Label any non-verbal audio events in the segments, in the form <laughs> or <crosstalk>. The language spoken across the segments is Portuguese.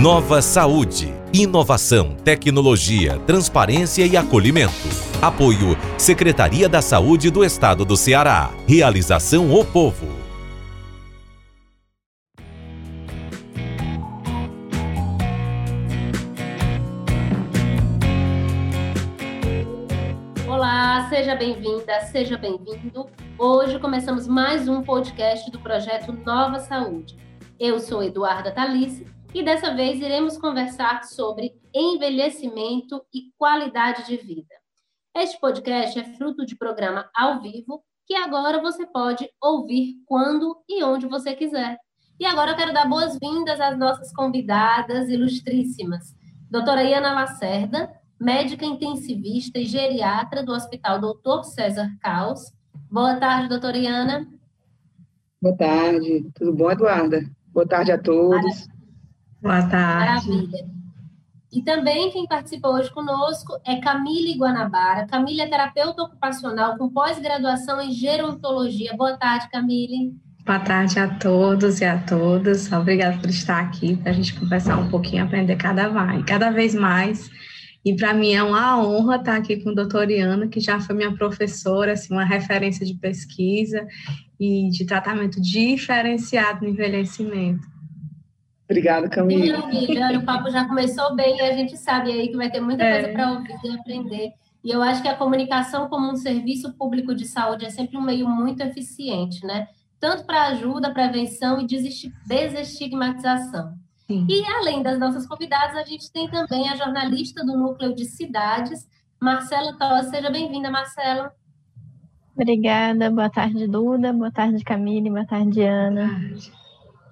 Nova Saúde. Inovação, tecnologia, transparência e acolhimento. Apoio Secretaria da Saúde do Estado do Ceará. Realização O Povo. Olá, seja bem-vinda, seja bem-vindo. Hoje começamos mais um podcast do projeto Nova Saúde. Eu sou Eduarda Talice e dessa vez iremos conversar sobre envelhecimento e qualidade de vida. Este podcast é fruto de programa ao vivo que agora você pode ouvir quando e onde você quiser. E agora eu quero dar boas-vindas às nossas convidadas ilustríssimas. Doutora Iana Lacerda, médica intensivista e geriatra do Hospital Doutor César Caos. Boa tarde, doutora Iana. Boa tarde. Tudo bom, Eduarda? Boa tarde a todos. Boa tarde. Maravilha. E também quem participa hoje conosco é Camille Guanabara. Camille é terapeuta ocupacional com pós-graduação em gerontologia. Boa tarde, Camille. Boa tarde a todos e a todas. Obrigada por estar aqui para a gente conversar um pouquinho, aprender cada, vai, cada vez mais. E para mim é uma honra estar aqui com a doutora Iana, que já foi minha professora, assim, uma referência de pesquisa e de tratamento diferenciado no envelhecimento. Obrigada, Camila. Maravilha, o papo já começou bem e a gente sabe aí que vai ter muita coisa é. para ouvir e aprender. E eu acho que a comunicação como um serviço público de saúde é sempre um meio muito eficiente, né? Tanto para ajuda, prevenção e desestigmatização. Sim. E além das nossas convidadas, a gente tem também a jornalista do Núcleo de Cidades, Marcela Toss. Seja bem-vinda, Marcela. Obrigada. Boa tarde, Duda. Boa tarde, Camille. Boa tarde, Ana.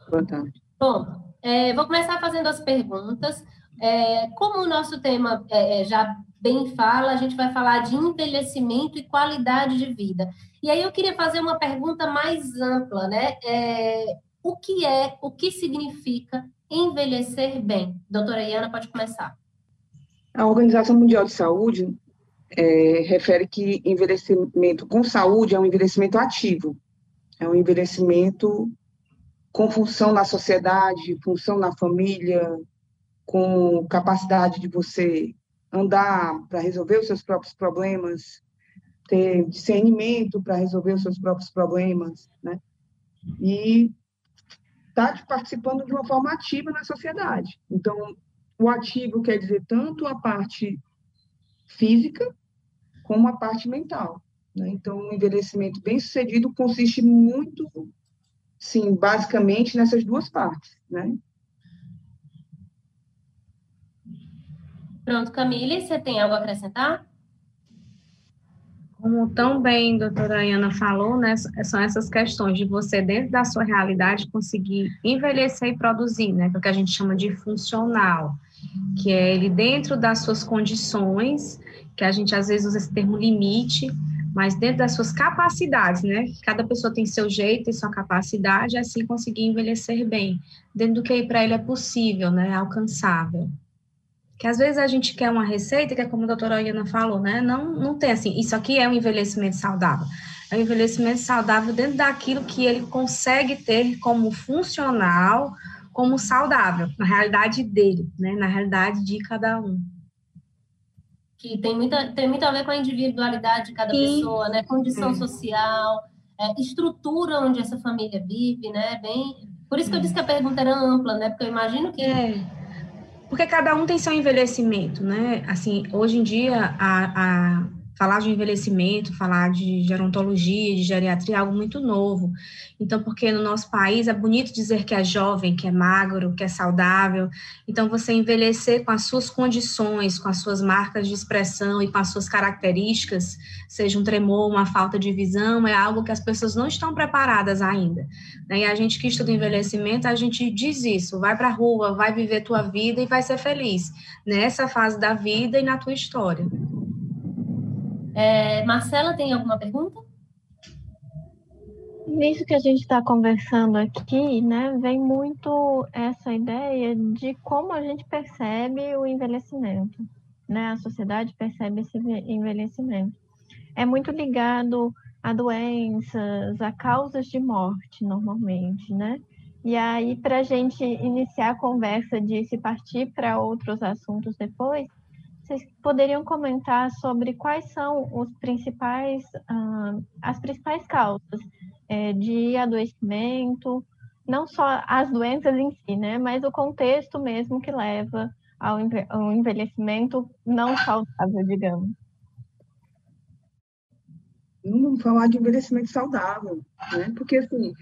Boa tarde. Bom, é, vou começar fazendo as perguntas. É, como o nosso tema é, é, já bem fala, a gente vai falar de envelhecimento e qualidade de vida. E aí eu queria fazer uma pergunta mais ampla, né? É, o que é, o que significa envelhecer bem? Doutora Iana, pode começar. A Organização Mundial de Saúde é, refere que envelhecimento com saúde é um envelhecimento ativo, é um envelhecimento com função na sociedade, função na família, com capacidade de você andar para resolver os seus próprios problemas, ter discernimento para resolver os seus próprios problemas, né? E está participando de uma forma ativa na sociedade. Então, o ativo quer dizer tanto a parte física como a parte mental. Né? Então, o envelhecimento bem sucedido consiste muito sim, basicamente nessas duas partes, né? Pronto, Camille, você tem algo a acrescentar? Como tão bem a doutora Ana falou, né, são essas questões de você, dentro da sua realidade, conseguir envelhecer e produzir, né, que é o que a gente chama de funcional, que é ele dentro das suas condições, que a gente às vezes usa esse termo limite, mas dentro das suas capacidades, né? Cada pessoa tem seu jeito e sua capacidade, assim conseguir envelhecer bem, dentro do que para ele é possível, né? Alcançável. Que às vezes a gente quer uma receita, que é como a doutora Iana falou, né? Não, não tem assim, isso aqui é um envelhecimento saudável. É um envelhecimento saudável dentro daquilo que ele consegue ter como funcional, como saudável, na realidade dele, né? Na realidade de cada um que tem, muita, tem muito a ver com a individualidade de cada Sim. pessoa, né? Condição social, é, estrutura onde essa família vive, né? Bem, por isso que eu disse que a pergunta era ampla, né? Porque eu imagino que é. Porque cada um tem seu envelhecimento, né? Assim, hoje em dia a, a falar de envelhecimento, falar de gerontologia, de geriatria é algo muito novo. Então, porque no nosso país é bonito dizer que é jovem, que é magro, que é saudável. Então, você envelhecer com as suas condições, com as suas marcas de expressão e com as suas características, seja um tremor, uma falta de visão, é algo que as pessoas não estão preparadas ainda. Né? E a gente que estuda envelhecimento, a gente diz isso: vai para a rua, vai viver tua vida e vai ser feliz nessa fase da vida e na tua história. É, Marcela, tem alguma pergunta? Nisso que a gente está conversando aqui, né, vem muito essa ideia de como a gente percebe o envelhecimento, né? A sociedade percebe esse envelhecimento. É muito ligado a doenças, a causas de morte, normalmente, né? E aí, para a gente iniciar a conversa de se partir para outros assuntos depois, vocês poderiam comentar sobre quais são os principais, uh, as principais causas é, de adoecimento, não só as doenças em si, né, mas o contexto mesmo que leva ao envelhecimento não saudável, digamos. Vamos falar de envelhecimento saudável, né? Porque assim,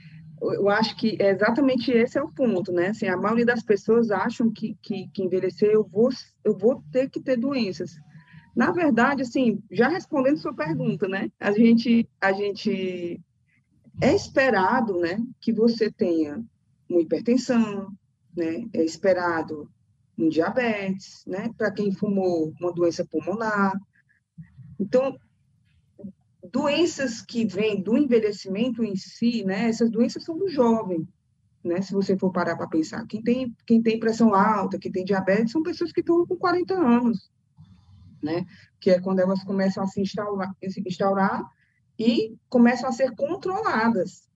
eu acho que é exatamente esse é o ponto, né? Assim, a maioria das pessoas acham que, que, que envelhecer eu vou, eu vou ter que ter doenças. Na verdade, assim, já respondendo sua pergunta, né? A gente, a gente é esperado, né, que você tenha uma hipertensão, né? É esperado um diabetes, né? Para quem fumou, uma doença pulmonar. Então, doenças que vêm do envelhecimento em si, né? Essas doenças são do jovem, né? Se você for parar para pensar, quem tem quem tem pressão alta, quem tem diabetes, são pessoas que estão com 40 anos, né? Que é quando elas começam a se instaurar, instaurar e começam a ser controladas.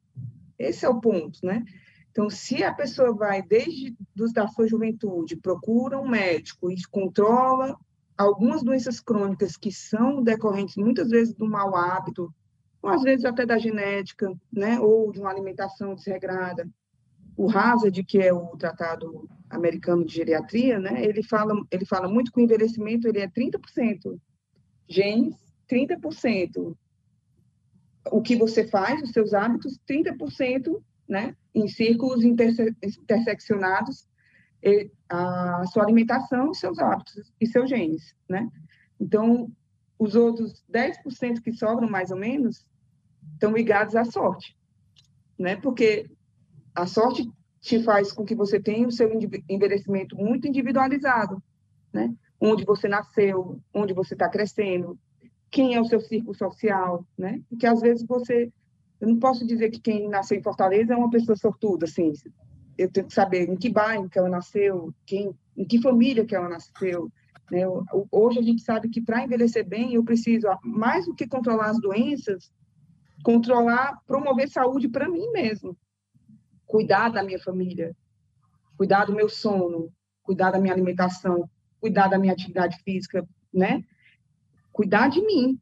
Esse é o ponto, né? Então, se a pessoa vai desde da sua juventude, procura um médico e controla algumas doenças crônicas que são decorrentes muitas vezes do mau hábito, ou às vezes até da genética, né, ou de uma alimentação desregrada. O Hazard, que é o tratado americano de geriatria, né, ele fala, ele fala muito que o envelhecimento ele é 30% genes, 30% o que você faz, os seus hábitos, 30% né, em círculos interse interseccionados a sua alimentação, seus hábitos e seus genes, né? Então, os outros 10% que sobram, mais ou menos, estão ligados à sorte, né? Porque a sorte te faz com que você tenha o seu envelhecimento muito individualizado, né? Onde você nasceu, onde você está crescendo, quem é o seu círculo social, né? Porque às vezes você, eu não posso dizer que quem nasceu em Fortaleza é uma pessoa sortuda, assim, eu tenho que saber em que bairro que ela nasceu, quem, em que família que ela nasceu. Né? Hoje a gente sabe que para envelhecer bem, eu preciso, mais do que controlar as doenças, controlar, promover saúde para mim mesmo. Cuidar da minha família, cuidar do meu sono, cuidar da minha alimentação, cuidar da minha atividade física, né? Cuidar de mim.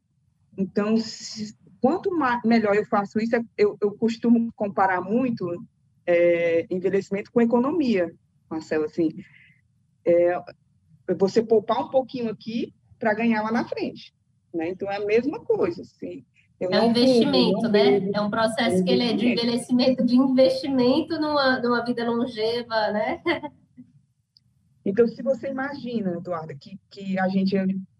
Então, se, quanto mais, melhor eu faço isso, eu, eu costumo comparar muito é, envelhecimento com economia, Marcelo, assim, é, você poupar um pouquinho aqui para ganhar lá na frente, né? Então é a mesma coisa, assim. é um investimento, né? É um processo que ele é de envelhecimento, de investimento numa, numa vida longeva, né? Então, se você imagina, Eduardo, que, que a gente,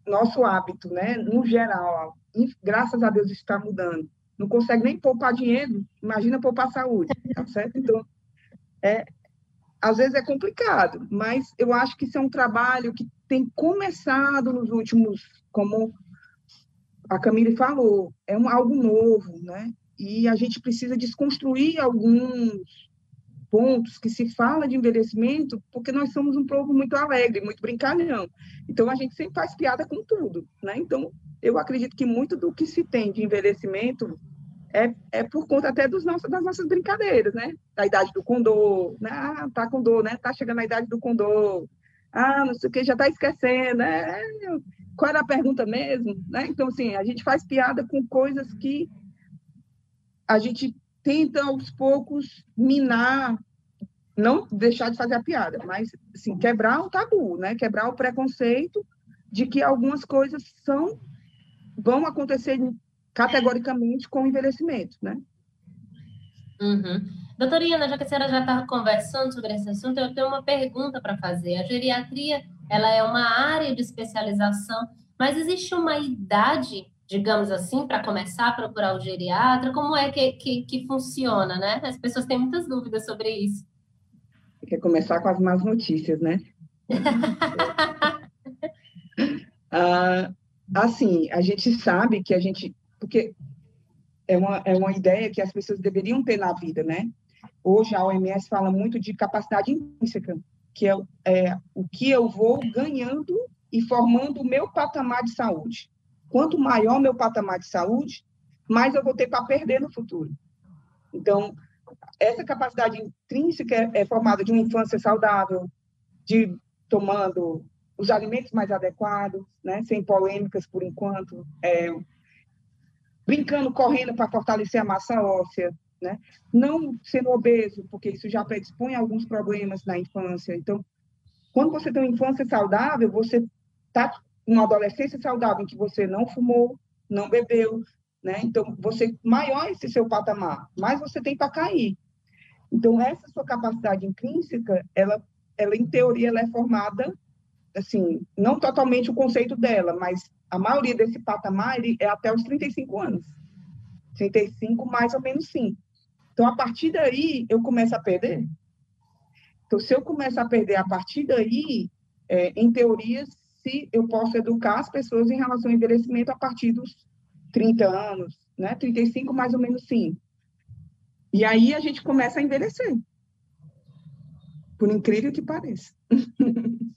nosso hábito, né, no geral, graças a Deus está mudando, não consegue nem poupar dinheiro, imagina poupar saúde, tá certo? Então, é, às vezes é complicado, mas eu acho que isso é um trabalho que tem começado nos últimos, como a Camille falou, é um, algo novo, né? E a gente precisa desconstruir alguns pontos que se fala de envelhecimento, porque nós somos um povo muito alegre, muito brincalhão. Então a gente sempre faz piada com tudo, né? Então eu acredito que muito do que se tem de envelhecimento é, é por conta até dos nossos, das nossas brincadeiras, né? Da idade do condor, né? Ah, tá com dor, né? Tá chegando na idade do condor. Ah, não sei o que, já tá esquecendo, né? Qual era a pergunta mesmo, né? Então, assim, a gente faz piada com coisas que a gente tenta, aos poucos, minar, não deixar de fazer a piada, mas, assim, quebrar o tabu, né? Quebrar o preconceito de que algumas coisas são vão acontecer categoricamente com o envelhecimento, né? Uhum. Iana, já que a senhora já está conversando sobre esse assunto, eu tenho uma pergunta para fazer. A geriatria, ela é uma área de especialização, mas existe uma idade, digamos assim, para começar a procurar o geriatra? Como é que, que, que funciona, né? As pessoas têm muitas dúvidas sobre isso. Quer começar com as más notícias, né? <laughs> ah, assim, a gente sabe que a gente porque é uma, é uma ideia que as pessoas deveriam ter na vida, né? Hoje a OMS fala muito de capacidade intrínseca, que é, é o que eu vou ganhando e formando o meu patamar de saúde. Quanto maior meu patamar de saúde, mais eu vou ter para perder no futuro. Então, essa capacidade intrínseca é, formada de uma infância saudável, de tomando os alimentos mais adequados, né, sem polêmicas por enquanto, é, brincando, correndo para fortalecer a massa óssea, né, não sendo obeso, porque isso já predispõe a alguns problemas na infância. Então, quando você tem uma infância saudável, você está uma adolescência saudável em que você não fumou, não bebeu, né? Então, você maior esse seu patamar, mais você tem para cair. Então, essa sua capacidade intrínseca, ela, ela em teoria, ela é formada, assim, não totalmente o conceito dela, mas a maioria desse patamar é até os 35 anos. 35, mais ou menos, sim. Então, a partir daí, eu começo a perder. Então, se eu começo a perder a partir daí, é, em teoria, se eu posso educar as pessoas em relação ao envelhecimento a partir dos 30 anos, né? 35 mais ou menos sim. E aí a gente começa a envelhecer. Por incrível que pareça. <laughs>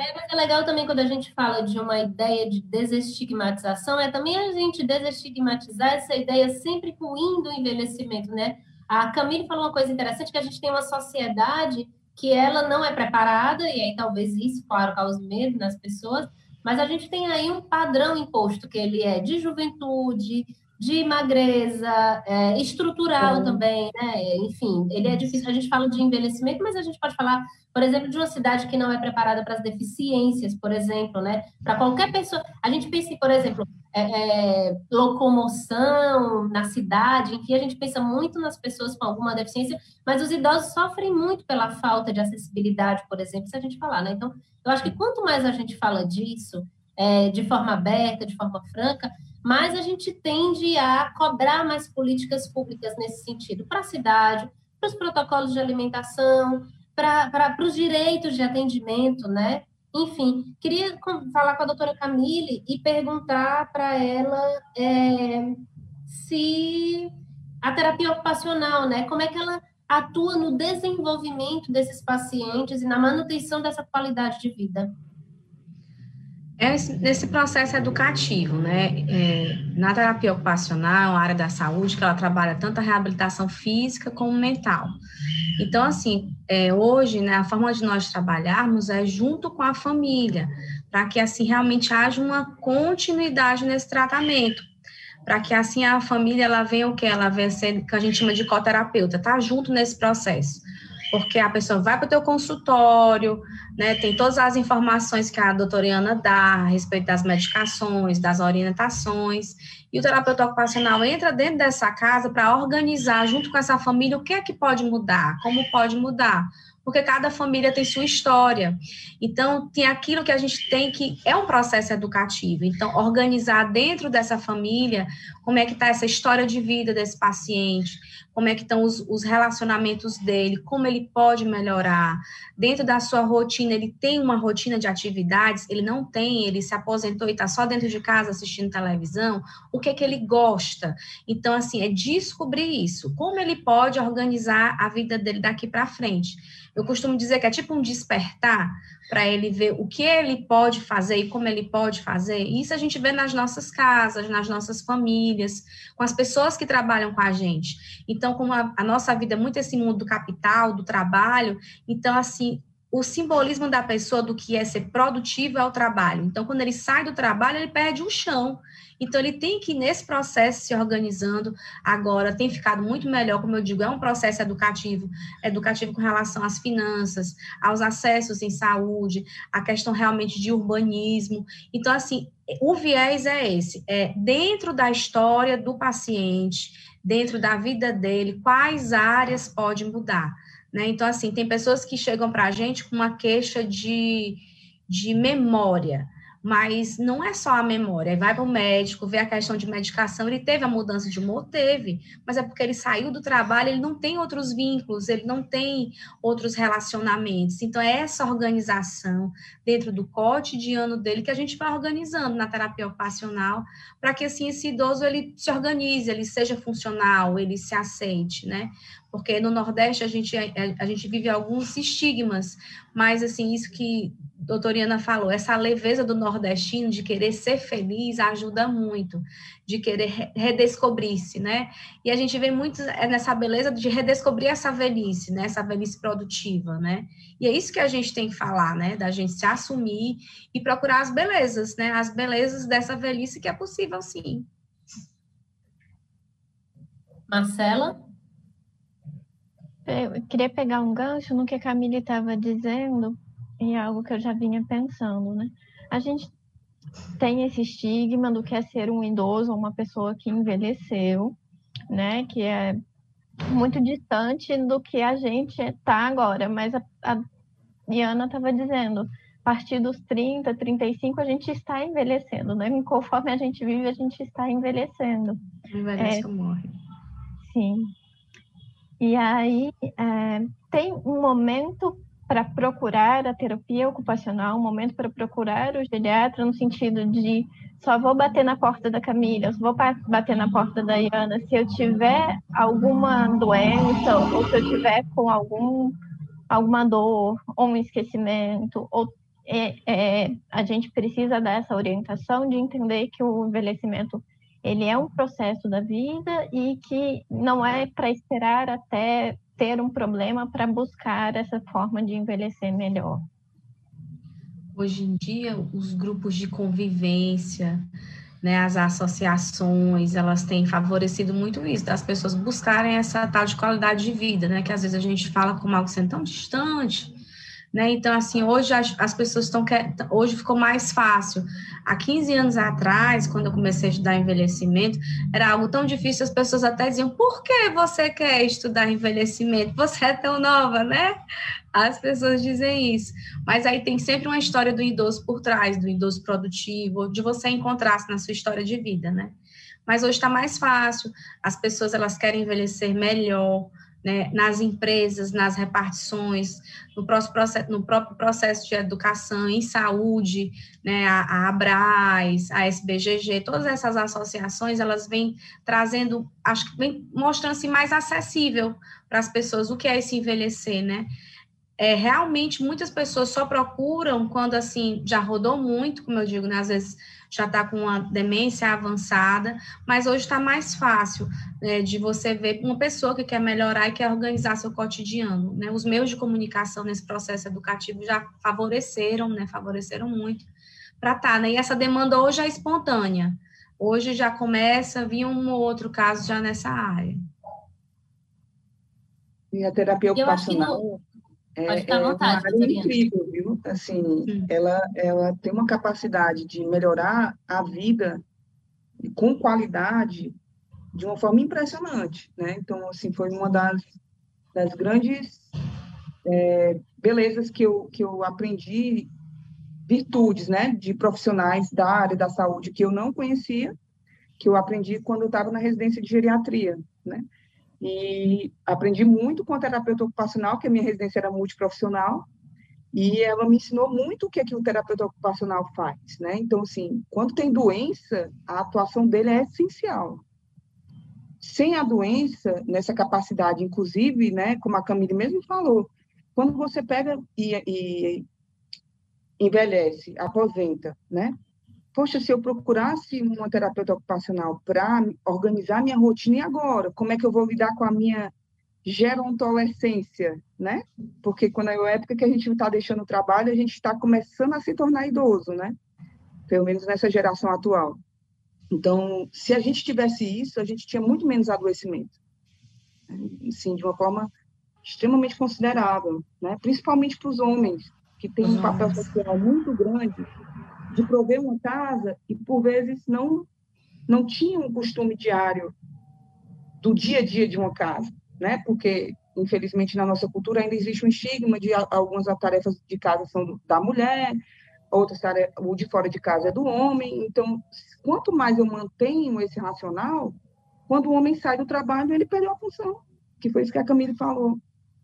É, mas é legal também quando a gente fala de uma ideia de desestigmatização, é também a gente desestigmatizar essa ideia sempre ruim do envelhecimento, né? A Camille falou uma coisa interessante, que a gente tem uma sociedade que ela não é preparada, e aí talvez isso, claro, cause medo nas pessoas, mas a gente tem aí um padrão imposto, que ele é de juventude, de magreza, é, estrutural Sim. também, né? Enfim, ele é difícil. A gente fala de envelhecimento, mas a gente pode falar, por exemplo, de uma cidade que não é preparada para as deficiências, por exemplo, né? Para qualquer pessoa. A gente pensa, por exemplo, é, é, locomoção na cidade, enfim, a gente pensa muito nas pessoas com alguma deficiência, mas os idosos sofrem muito pela falta de acessibilidade, por exemplo, se a gente falar, né? Então, eu acho que quanto mais a gente fala disso, é, de forma aberta, de forma franca, mais a gente tende a cobrar mais políticas públicas nesse sentido, para a cidade, para os protocolos de alimentação, para os direitos de atendimento, né? Enfim, queria falar com a doutora Camille e perguntar para ela é, se a terapia ocupacional, né? Como é que ela atua no desenvolvimento desses pacientes e na manutenção dessa qualidade de vida? É nesse processo educativo, né? É, na terapia ocupacional, a área da saúde, que ela trabalha tanto a reabilitação física como mental. Então, assim, é, hoje, né, a forma de nós trabalharmos é junto com a família, para que assim realmente haja uma continuidade nesse tratamento, para que assim a família ela venha o que ela venha ser, que a gente chama de coterapeuta, tá junto nesse processo porque a pessoa vai para o teu consultório, né, tem todas as informações que a doutora Ana dá a respeito das medicações, das orientações, e o terapeuta ocupacional entra dentro dessa casa para organizar, junto com essa família, o que é que pode mudar, como pode mudar, porque cada família tem sua história. Então, tem aquilo que a gente tem que é um processo educativo. Então, organizar dentro dessa família como é que está essa história de vida desse paciente, como é que estão os, os, relacionamentos dele, como ele pode melhorar. Dentro da sua rotina, ele tem uma rotina de atividades, ele não tem, ele se aposentou e está só dentro de casa assistindo televisão, o que é que ele gosta? Então, assim, é descobrir isso, como ele pode organizar a vida dele daqui para frente. Eu costumo dizer que é tipo um despertar para ele ver o que ele pode fazer e como ele pode fazer. Isso a gente vê nas nossas casas, nas nossas famílias, com as pessoas que trabalham com a gente. Então, como a, a nossa vida é muito esse mundo do capital, do trabalho, então, assim, o simbolismo da pessoa do que é ser produtivo é o trabalho. Então, quando ele sai do trabalho, ele perde o chão. Então, ele tem que, nesse processo, se organizando. Agora, tem ficado muito melhor, como eu digo, é um processo educativo, educativo com relação às finanças, aos acessos em saúde, a questão realmente de urbanismo. Então, assim, o viés é esse, é dentro da história do paciente, dentro da vida dele, quais áreas pode mudar. Né? Então, assim, tem pessoas que chegam para a gente com uma queixa de, de memória mas não é só a memória. Vai para o médico, vê a questão de medicação. Ele teve a mudança de humor? Teve, mas é porque ele saiu do trabalho, ele não tem outros vínculos, ele não tem outros relacionamentos. Então, é essa organização dentro do cotidiano dele que a gente vai organizando na terapia ocupacional, para que assim esse idoso ele se organize, ele seja funcional, ele se aceite, né? Porque no Nordeste a gente, a, a gente vive alguns estigmas, mas assim, isso que a doutora Iana falou, essa leveza do nordestino de querer ser feliz ajuda muito, de querer redescobrir-se, né? E a gente vê muito é, nessa beleza de redescobrir essa velhice, né? Essa velhice produtiva, né? E é isso que a gente tem que falar, né? Da gente se assumir e procurar as belezas, né? As belezas dessa velhice que é possível, sim. Marcela? Eu queria pegar um gancho no que a Camille estava dizendo e algo que eu já vinha pensando, né? A gente tem esse estigma do que é ser um idoso ou uma pessoa que envelheceu, né? Que é muito distante do que a gente está agora. Mas a, a Diana estava dizendo, a partir dos 30, 35, a gente está envelhecendo, né? Conforme a gente vive, a gente está envelhecendo. Envelhece é, ou morre. Sim. E aí é, tem um momento para procurar a terapia ocupacional, um momento para procurar o geriatra no sentido de só vou bater na porta da Camila, só vou bater na porta da Iana se eu tiver alguma doença ou se eu tiver com algum alguma dor ou um esquecimento ou é, é, a gente precisa dessa orientação de entender que o envelhecimento ele é um processo da vida e que não é para esperar até ter um problema para buscar essa forma de envelhecer melhor. Hoje em dia, os grupos de convivência, né, as associações, elas têm favorecido muito isso, das pessoas buscarem essa tal de qualidade de vida, né, que às vezes a gente fala como algo sendo tão distante, né? Então, assim, hoje as, as pessoas estão. Hoje ficou mais fácil. Há 15 anos atrás, quando eu comecei a estudar envelhecimento, era algo tão difícil, as pessoas até diziam: por que você quer estudar envelhecimento? Você é tão nova, né? As pessoas dizem isso. Mas aí tem sempre uma história do idoso por trás, do idoso produtivo, de você encontrar-se na sua história de vida, né? Mas hoje está mais fácil, as pessoas elas querem envelhecer melhor, né, nas empresas, nas repartições, no, processo, no próprio processo de educação em saúde, né, a, a Abras, a SBGG, todas essas associações, elas vêm trazendo, acho que vem mostrando-se mais acessível para as pessoas o que é esse envelhecer, né? É, realmente, muitas pessoas só procuram quando, assim, já rodou muito, como eu digo, né, às vezes já está com uma demência avançada, mas hoje está mais fácil né, de você ver uma pessoa que quer melhorar e quer organizar seu cotidiano. Né? Os meios de comunicação nesse processo educativo já favoreceram, né, favoreceram muito para estar. Tá, né? E essa demanda hoje é espontânea. Hoje já começa a vir um ou outro caso já nessa área. E a terapia ocupacional Pode ficar à vontade, é uma área incrível, viu? Assim, hum. ela, ela tem uma capacidade de melhorar a vida com qualidade de uma forma impressionante, né? Então, assim, foi uma das, das grandes é, belezas que eu, que eu aprendi, virtudes, né, de profissionais da área da saúde que eu não conhecia, que eu aprendi quando eu estava na residência de geriatria, né? E aprendi muito com a terapeuta ocupacional, que a minha residência era multiprofissional, e ela me ensinou muito o que, é que o terapeuta ocupacional faz, né? Então, assim, quando tem doença, a atuação dele é essencial. Sem a doença, nessa capacidade, inclusive, né, como a Camille mesmo falou, quando você pega e, e envelhece, aposenta, né? Poxa, se eu procurasse uma terapeuta ocupacional para organizar minha rotina e agora, como é que eu vou lidar com a minha gerontolescência, né? Porque quando é a época que a gente está deixando o trabalho, a gente está começando a se tornar idoso, né? Pelo menos nessa geração atual. Então, se a gente tivesse isso, a gente tinha muito menos adoecimento. Sim, de uma forma extremamente considerável, né? Principalmente para os homens, que têm um papel social muito grande de prover uma casa e, por vezes, não, não tinham um costume diário do dia a dia de uma casa, né? Porque, infelizmente, na nossa cultura ainda existe um estigma de algumas tarefas de casa são da mulher, outras tarefas, o de fora de casa é do homem. Então, quanto mais eu mantenho esse racional, quando o homem sai do trabalho, ele perdeu a função, que foi isso que a Camille falou.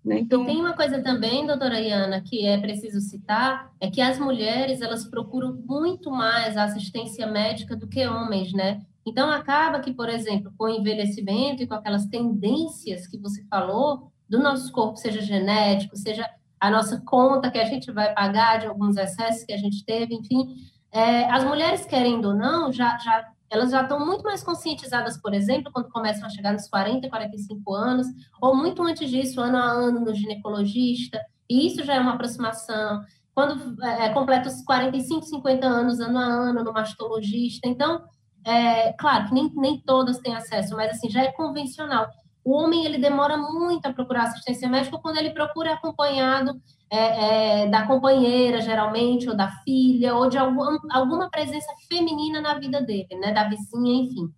Né? Então... E tem uma coisa também, doutora Iana, que é preciso citar, é que as mulheres, elas procuram muito mais a assistência médica do que homens, né? Então, acaba que, por exemplo, com o envelhecimento e com aquelas tendências que você falou, do nosso corpo, seja genético, seja a nossa conta que a gente vai pagar de alguns excessos que a gente teve, enfim, é, as mulheres, querendo ou não, já, já, elas já estão muito mais conscientizadas, por exemplo, quando começam a chegar nos 40, 45 anos, ou muito antes disso, ano a ano, no ginecologista, e isso já é uma aproximação. Quando é, é completa os 45, 50 anos, ano a ano, no mastologista. Então, é, claro que nem, nem todas têm acesso, mas assim, já é convencional. O homem ele demora muito a procurar assistência médica quando ele procura acompanhado é, é, da companheira, geralmente, ou da filha, ou de algum, alguma presença feminina na vida dele, né, da vizinha, enfim.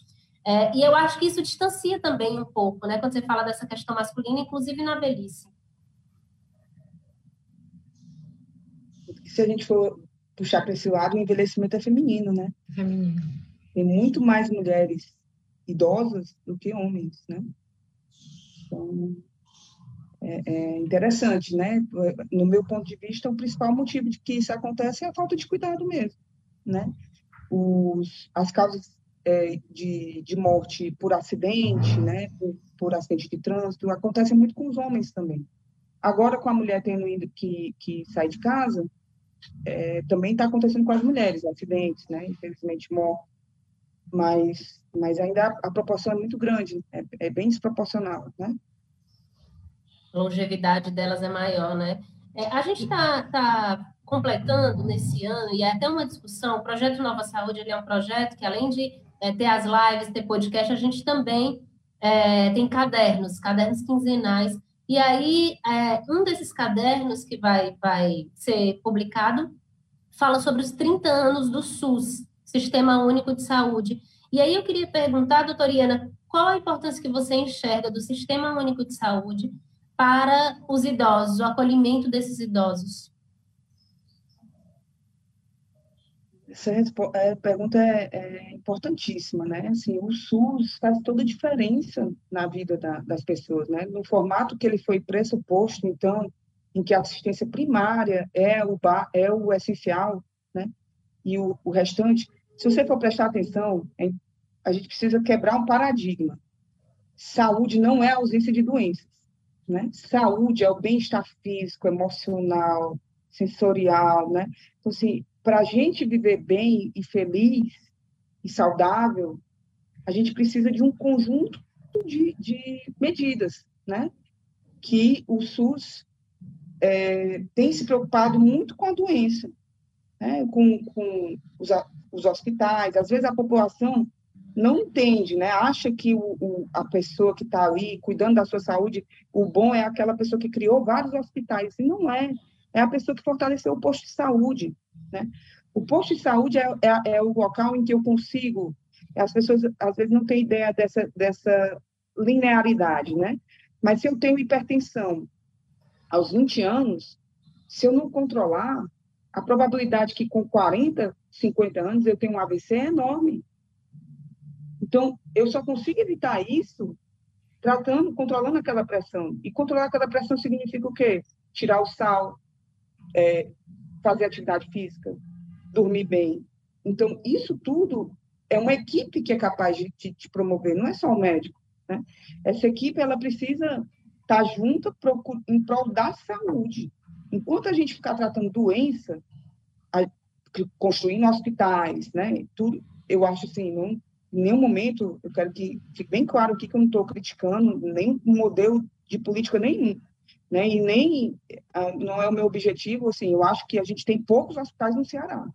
É, e eu acho que isso distancia também um pouco, né, quando você fala dessa questão masculina, inclusive na velhice. Se a gente for puxar para esse lado, o envelhecimento é feminino, né? Feminino. Tem muito mais mulheres idosas do que homens, né? Então, é, é, interessante, né? No meu ponto de vista, o principal motivo de que isso acontece é a falta de cuidado mesmo, né? Os, as causas é, de, de morte por acidente, né? Por, por, acidente de trânsito, acontecem muito com os homens também. Agora, com a mulher tendo que, que sair de casa, é, também está acontecendo com as mulheres, acidentes, né? Infelizmente, morte. Mas, mas ainda a, a proporção é muito grande, é, é bem desproporcional, né? Longevidade delas é maior, né? É, a gente está tá completando nesse ano, e é até uma discussão, o Projeto Nova Saúde ele é um projeto que, além de é, ter as lives, ter podcast, a gente também é, tem cadernos, cadernos quinzenais, e aí é, um desses cadernos que vai, vai ser publicado fala sobre os 30 anos do SUS, Sistema Único de Saúde, e aí eu queria perguntar, doutora Iana, qual a importância que você enxerga do Sistema Único de Saúde para os idosos, o acolhimento desses idosos? Essa é, pergunta é, é, importantíssima, né? Assim, o SUS faz toda a diferença na vida da, das pessoas, né? No formato que ele foi pressuposto, então, em que a assistência primária é o, é o essencial, né? E o, o restante, se você for prestar atenção, a gente precisa quebrar um paradigma. Saúde não é ausência de doenças. Né? Saúde é o bem-estar físico, emocional, sensorial, né? Então, assim, para a gente viver bem e feliz e saudável, a gente precisa de um conjunto de, de medidas, né? Que o SUS é, tem se preocupado muito com a doença, né? com, com os, os hospitais. Às vezes a população não entende, né? Acha que o, o a pessoa que está ali cuidando da sua saúde, o bom é aquela pessoa que criou vários hospitais. E não é. É a pessoa que fortaleceu o posto de saúde, né? O posto de saúde é, é, é o local em que eu consigo. As pessoas às vezes não têm ideia dessa, dessa linearidade, né? Mas se eu tenho hipertensão aos 20 anos, se eu não controlar, a probabilidade que com 40, 50 anos eu tenha um AVC é enorme. Então, eu só consigo evitar isso tratando, controlando aquela pressão. E controlar aquela pressão significa o quê? Tirar o sal, é, fazer atividade física, dormir bem. Então, isso tudo é uma equipe que é capaz de, de, de promover, não é só o médico. Né? Essa equipe ela precisa estar junta em prol da saúde. Enquanto a gente ficar tratando doença, a, construindo hospitais, né? Tudo, eu acho assim, não, em nenhum momento, eu quero que fique bem claro aqui que eu não estou criticando nem um modelo de política nenhum, né? E nem ah, não é o meu objetivo, assim, eu acho que a gente tem poucos hospitais no Ceará,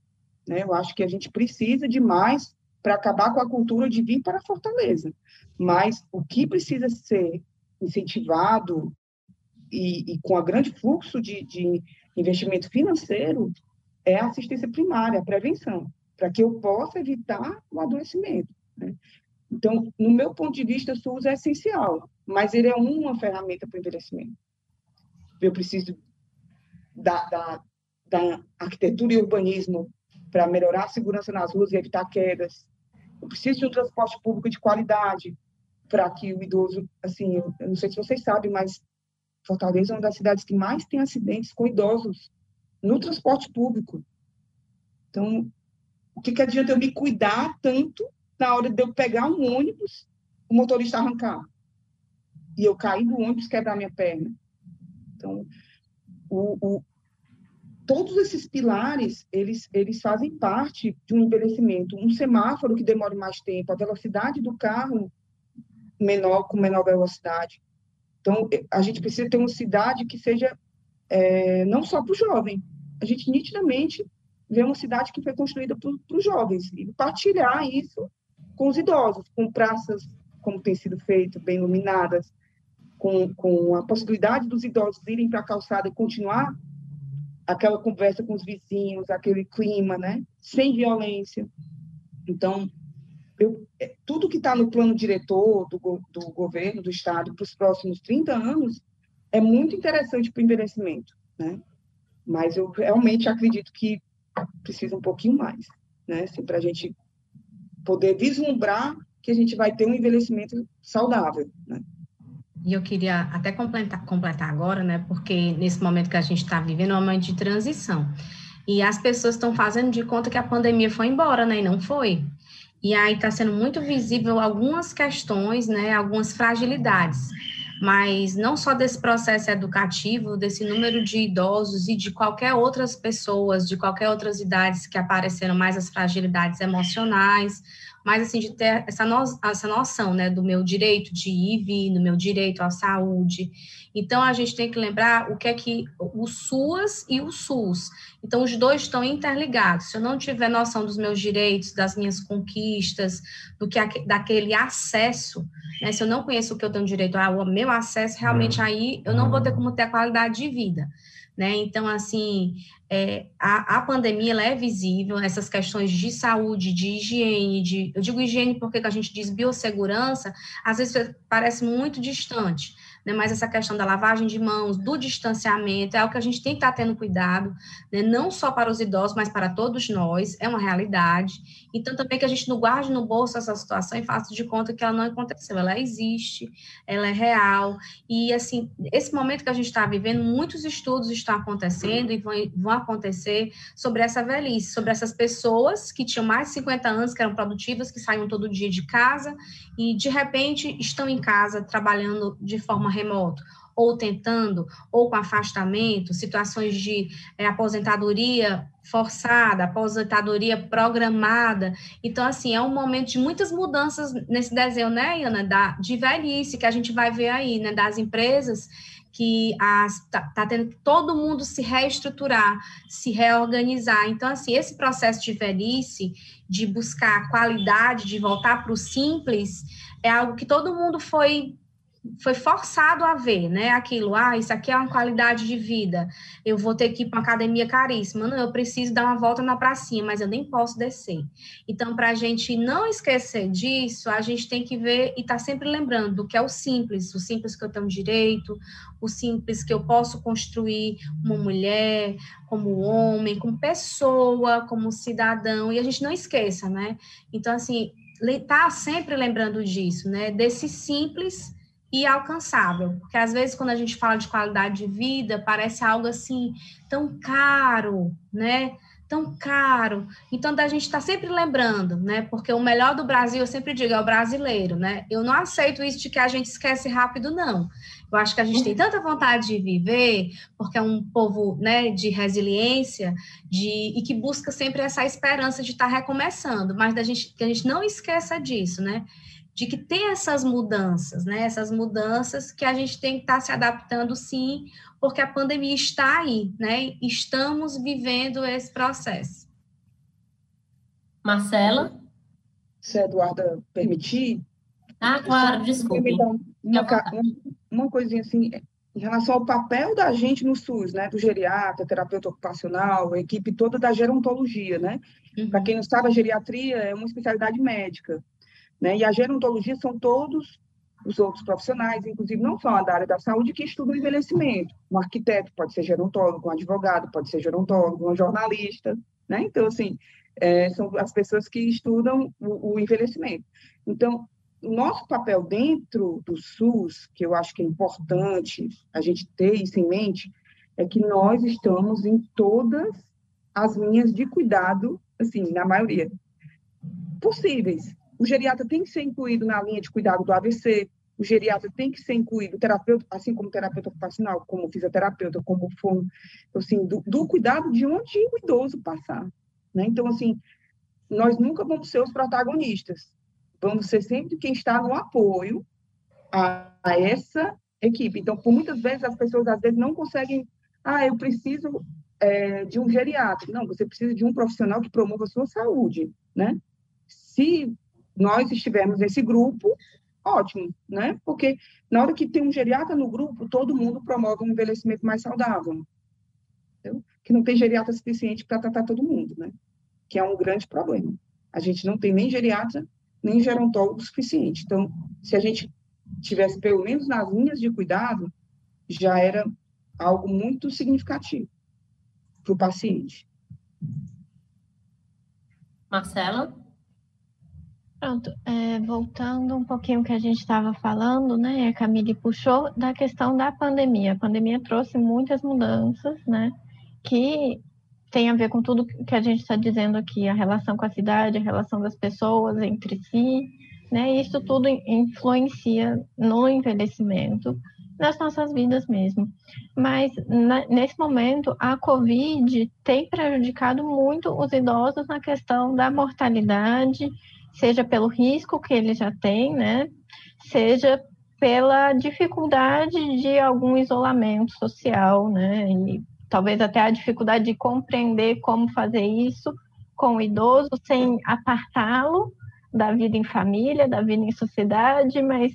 né? Eu acho que a gente precisa de mais para acabar com a cultura de vir para Fortaleza. Mas o que precisa ser incentivado e, e com a grande fluxo de, de investimento financeiro é a assistência primária, a prevenção, para que eu possa evitar o adoecimento. Né? Então, no meu ponto de vista, o SUS é essencial, mas ele é uma ferramenta para o envelhecimento. Eu preciso da, da, da arquitetura e urbanismo para melhorar a segurança nas ruas e evitar quedas. Eu preciso de um transporte público de qualidade para que o idoso, assim, eu, não sei se vocês sabem, mas Fortaleza é uma das cidades que mais tem acidentes com idosos no transporte público. Então, o que, que adianta eu me cuidar tanto na hora de eu pegar um ônibus, o motorista arrancar. E eu cair do ônibus, quebrar minha perna. Então, o, o, todos esses pilares, eles, eles fazem parte de um envelhecimento. Um semáforo que demore mais tempo, a velocidade do carro menor, com menor velocidade. Então, a gente precisa ter uma cidade que seja é, não só para o jovem. A gente nitidamente vê uma cidade que foi construída para os jovens e partilhar isso com os idosos, com praças, como tem sido feito, bem iluminadas, com, com a possibilidade dos idosos irem para a calçada e continuar aquela conversa com os vizinhos, aquele clima, né? Sem violência. Então, eu, é, tudo que está no plano diretor do, do governo, do Estado, para os próximos 30 anos, é muito interessante para o envelhecimento, né? Mas eu realmente acredito que precisa um pouquinho mais, né? Assim, para a gente poder vislumbrar que a gente vai ter um envelhecimento saudável, né? E eu queria até completar, completar agora, né? Porque nesse momento que a gente está vivendo é um momento de transição. E as pessoas estão fazendo de conta que a pandemia foi embora, né? E não foi. E aí está sendo muito visível algumas questões, né? Algumas fragilidades. Mas não só desse processo educativo, desse número de idosos e de qualquer outras pessoas, de qualquer outras idades que apareceram mais as fragilidades emocionais, mas assim, de ter essa, no, essa noção, né, do meu direito de ir e vir, do meu direito à saúde. Então, a gente tem que lembrar o que é que o SUAS e o SUS. Então, os dois estão interligados. Se eu não tiver noção dos meus direitos, das minhas conquistas, do que daquele acesso, né, se eu não conheço o que eu tenho direito ao meu acesso, realmente uhum. aí eu não vou ter como ter a qualidade de vida. Né? Então, assim, é, a, a pandemia é visível, essas questões de saúde, de higiene, de, eu digo higiene porque a gente diz biossegurança, às vezes parece muito distante, né? Mas essa questão da lavagem de mãos, do distanciamento, é o que a gente tem que estar tendo cuidado, né? Não só para os idosos, mas para todos nós, é uma realidade. Então, também que a gente não guarde no bolso essa situação e faça de conta que ela não aconteceu, ela existe, ela é real. E, assim, esse momento que a gente está vivendo, muitos estudos estão acontecendo e vão, vão acontecer sobre essa velhice, sobre essas pessoas que tinham mais de 50 anos, que eram produtivas, que saíam todo dia de casa e, de repente, estão em casa trabalhando de forma remoto, ou tentando, ou com afastamento, situações de é, aposentadoria forçada, aposentadoria programada. Então, assim, é um momento de muitas mudanças nesse desenho, né, Ana, da, de velhice que a gente vai ver aí, né, das empresas que está tá tendo todo mundo se reestruturar, se reorganizar. Então, assim, esse processo de velhice, de buscar qualidade, de voltar para o simples, é algo que todo mundo foi foi forçado a ver, né? Aquilo, ah, isso aqui é uma qualidade de vida. Eu vou ter que ir para uma academia caríssima. Não, eu preciso dar uma volta na pracinha, mas eu nem posso descer. Então, para a gente não esquecer disso, a gente tem que ver e estar tá sempre lembrando do que é o simples, o simples que eu tenho direito, o simples que eu posso construir como mulher, como homem, como pessoa, como cidadão. E a gente não esqueça, né? Então, assim, tá sempre lembrando disso, né? Desse simples e alcançável, porque às vezes quando a gente fala de qualidade de vida, parece algo assim tão caro, né? Tão caro. Então, da gente está sempre lembrando, né? Porque o melhor do Brasil, eu sempre digo, é o brasileiro, né? Eu não aceito isso de que a gente esquece rápido, não. Eu acho que a gente tem tanta vontade de viver, porque é um povo né, de resiliência de, e que busca sempre essa esperança de estar tá recomeçando, mas da gente, que a gente não esqueça disso, né? De que tem essas mudanças, né? Essas mudanças que a gente tem que estar tá se adaptando, sim, porque a pandemia está aí, né? Estamos vivendo esse processo. Marcela? Se a Eduarda permitir. Ah, claro, desculpe. Uma, uma coisinha assim, em relação ao papel da gente no SUS, né? Do geriatra, terapeuta ocupacional, a equipe toda da gerontologia, né? Uhum. Para quem não sabe, a geriatria é uma especialidade médica. Né? E a gerontologia são todos os outros profissionais, inclusive não só da área da saúde, que estudam o envelhecimento. Um arquiteto pode ser gerontólogo, um advogado pode ser gerontólogo, um jornalista. Né? Então, assim, é, são as pessoas que estudam o, o envelhecimento. Então, o nosso papel dentro do SUS, que eu acho que é importante a gente ter isso em mente, é que nós estamos em todas as linhas de cuidado, assim, na maioria, possíveis o geriatra tem que ser incluído na linha de cuidado do AVC, o geriatra tem que ser incluído, terapeuta, assim como terapeuta ocupacional, como fisioterapeuta, como fono, assim, do, do, cuidado de onde o idoso passar. Né? Então, assim, nós nunca vamos ser os protagonistas, vamos ser sempre quem está no apoio a, a essa equipe. Então, por muitas vezes, as pessoas, às vezes, não conseguem, ah, eu preciso é, de um geriatra. Não, você precisa de um profissional que promova a sua saúde, né? Se nós estivermos nesse grupo, ótimo, né? Porque na hora que tem um geriatra no grupo, todo mundo promove um envelhecimento mais saudável. Entendeu? Que não tem geriatra suficiente para tratar todo mundo, né? Que é um grande problema. A gente não tem nem geriatra, nem gerontólogo suficiente. Então, se a gente tivesse pelo menos nas linhas de cuidado, já era algo muito significativo para o paciente. Marcela? Pronto, é, voltando um pouquinho que a gente estava falando, né, a Camille puxou da questão da pandemia. A pandemia trouxe muitas mudanças, né, que tem a ver com tudo que a gente está dizendo aqui, a relação com a cidade, a relação das pessoas entre si, né, isso tudo influencia no envelhecimento, nas nossas vidas mesmo. Mas na, nesse momento, a Covid tem prejudicado muito os idosos na questão da mortalidade seja pelo risco que ele já tem, né? Seja pela dificuldade de algum isolamento social, né? E talvez até a dificuldade de compreender como fazer isso com o idoso sem apartá-lo da vida em família, da vida em sociedade, mas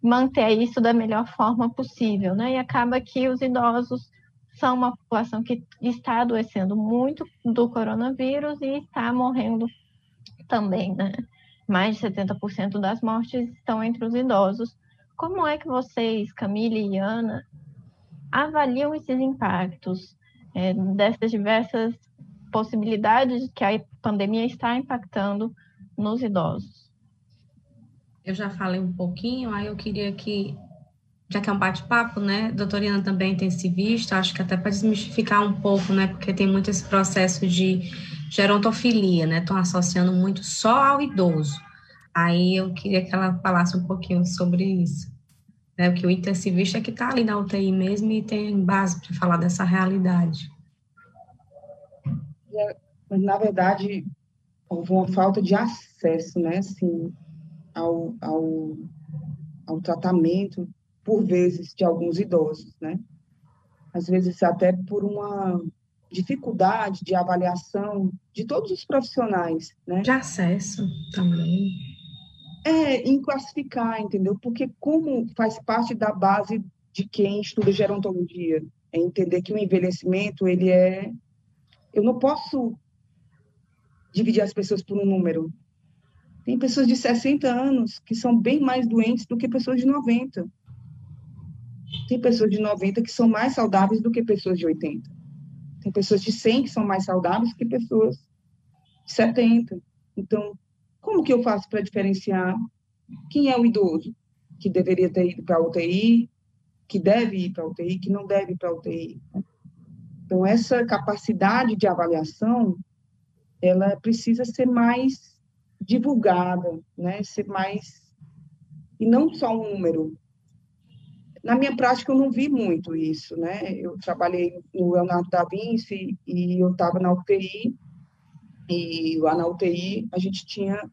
manter isso da melhor forma possível, né? E acaba que os idosos são uma população que está adoecendo muito do coronavírus e está morrendo também, né? Mais de 70% das mortes estão entre os idosos. Como é que vocês, Camille e Ana, avaliam esses impactos é, dessas diversas possibilidades que a pandemia está impactando nos idosos? Eu já falei um pouquinho, aí eu queria que, já que é um bate-papo, né, a doutora Iana também tem se visto, acho que até para desmistificar um pouco, né, porque tem muito esse processo de gerontofilia, né? Estão associando muito só ao idoso. Aí eu queria que ela falasse um pouquinho sobre isso. Né? Porque o intensivista é que está ali na UTI mesmo e tem base para falar dessa realidade. É, na verdade, houve uma falta de acesso, né, assim, ao, ao, ao tratamento, por vezes, de alguns idosos, né? Às vezes até por uma dificuldade de avaliação de todos os profissionais, né? De acesso também. É, em classificar, entendeu? Porque como faz parte da base de quem estuda gerontologia, é entender que o envelhecimento, ele é... Eu não posso dividir as pessoas por um número. Tem pessoas de 60 anos que são bem mais doentes do que pessoas de 90. Tem pessoas de 90 que são mais saudáveis do que pessoas de 80. Tem pessoas de 100 que são mais saudáveis que pessoas de 70. Então, como que eu faço para diferenciar quem é o idoso que deveria ter ido para a UTI, que deve ir para a UTI, que não deve ir para a UTI? Né? Então, essa capacidade de avaliação, ela precisa ser mais divulgada, né? Ser mais e não só um número, na minha prática, eu não vi muito isso, né? Eu trabalhei no Leonardo da Vinci e eu estava na UTI, e lá na UTI a gente tinha,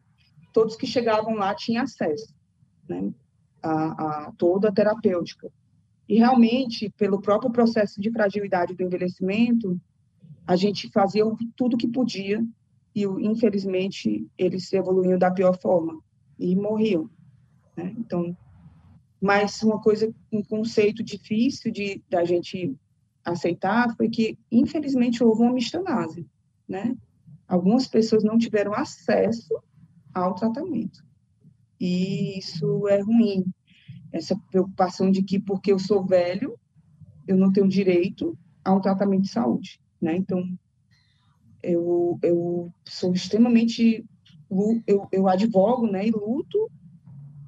todos que chegavam lá tinham acesso, né? A, a toda a terapêutica. E realmente, pelo próprio processo de fragilidade do envelhecimento, a gente fazia tudo que podia e, infelizmente, eles evoluíam da pior forma e morriam. Né? Então, mas uma coisa, um conceito difícil de da gente aceitar foi que, infelizmente, houve uma mistanase, né? Algumas pessoas não tiveram acesso ao tratamento. E isso é ruim. Essa preocupação de que, porque eu sou velho, eu não tenho direito a um tratamento de saúde, né? Então, eu, eu sou extremamente... Eu, eu advogo, né, e luto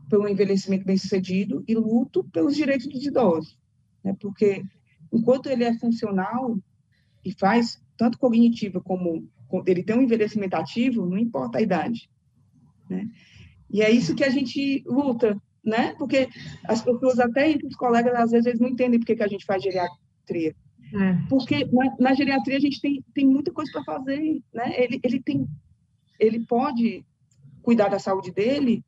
pelo envelhecimento bem-sucedido e luto pelos direitos dos idosos, né? Porque enquanto ele é funcional e faz tanto cognitivo como ele tem um envelhecimento ativo, não importa a idade. né? E é isso que a gente luta, né? Porque as pessoas, até entre os colegas, às vezes não entendem por que, que a gente faz geriatria. É. Porque na, na, geriatria a gente tem, tem muita coisa para fazer, né? Ele, ele tem, ele pode cuidar da saúde dele